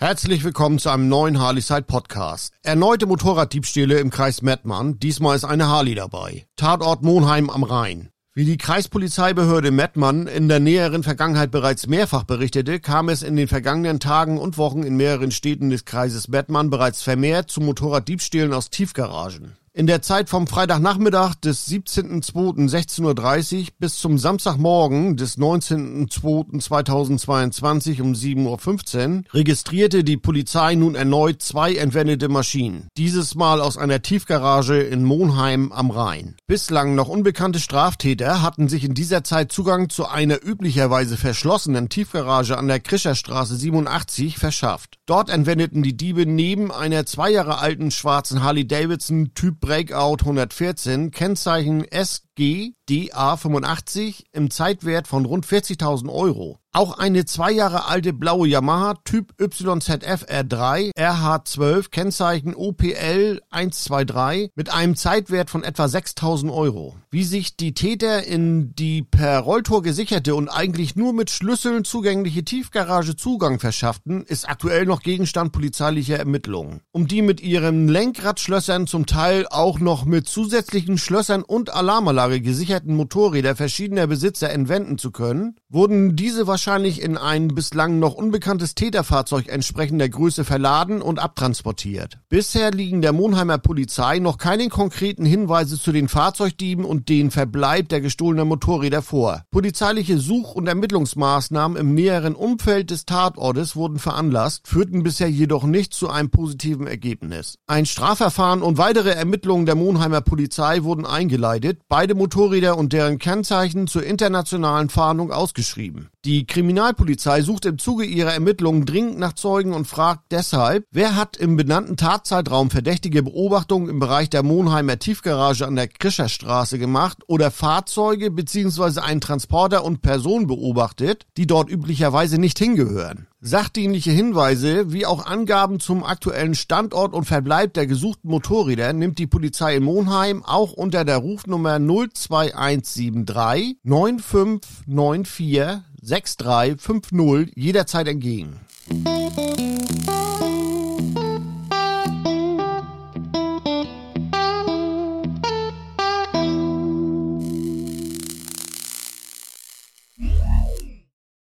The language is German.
Herzlich willkommen zu einem neuen Harley-Side Podcast. Erneute Motorraddiebstähle im Kreis Mettmann. Diesmal ist eine Harley dabei. Tatort Monheim am Rhein. Wie die Kreispolizeibehörde Mettmann in der näheren Vergangenheit bereits mehrfach berichtete, kam es in den vergangenen Tagen und Wochen in mehreren Städten des Kreises Mettmann bereits vermehrt zu Motorraddiebstählen aus Tiefgaragen. In der Zeit vom Freitagnachmittag des 17.02.16.30 Uhr bis zum Samstagmorgen des 19.02.2022 um 7.15 Uhr registrierte die Polizei nun erneut zwei entwendete Maschinen. Dieses Mal aus einer Tiefgarage in Monheim am Rhein. Bislang noch unbekannte Straftäter hatten sich in dieser Zeit Zugang zu einer üblicherweise verschlossenen Tiefgarage an der Krischerstraße 87 verschafft. Dort entwendeten die Diebe neben einer zwei Jahre alten schwarzen Harley Davidson Typ Breakout 114, Kennzeichen SG DA85 im Zeitwert von rund 40.000 Euro. Auch eine zwei Jahre alte blaue Yamaha Typ YZF R3 RH12 Kennzeichen OPL 123 mit einem Zeitwert von etwa 6000 Euro. Wie sich die Täter in die per Rolltor gesicherte und eigentlich nur mit Schlüsseln zugängliche Tiefgarage Zugang verschafften, ist aktuell noch Gegenstand polizeilicher Ermittlungen. Um die mit ihren Lenkradschlössern zum Teil auch noch mit zusätzlichen Schlössern und Alarmanlage gesicherten Motorräder verschiedener Besitzer entwenden zu können, wurden diese wahrscheinlich in ein bislang noch unbekanntes Täterfahrzeug entsprechender Größe verladen und abtransportiert. Bisher liegen der Monheimer Polizei noch keine konkreten Hinweise zu den Fahrzeugdieben und den Verbleib der gestohlenen Motorräder vor. Polizeiliche Such- und Ermittlungsmaßnahmen im näheren Umfeld des Tatortes wurden veranlasst, führten bisher jedoch nicht zu einem positiven Ergebnis. Ein Strafverfahren und weitere Ermittlungen der Monheimer Polizei wurden eingeleitet, beide Motorräder und deren Kennzeichen zur internationalen Fahndung ausgeschrieben. Die Kriminalpolizei sucht im Zuge ihrer Ermittlungen dringend nach Zeugen und fragt deshalb, wer hat im benannten Tatzeitraum verdächtige Beobachtungen im Bereich der Monheimer Tiefgarage an der Krischerstraße gemacht oder Fahrzeuge bzw. einen Transporter und Personen beobachtet, die dort üblicherweise nicht hingehören. Sachdienliche Hinweise wie auch Angaben zum aktuellen Standort und Verbleib der gesuchten Motorräder nimmt die Polizei in Monheim auch unter der Rufnummer 02173 9594 6350 jederzeit entgegen.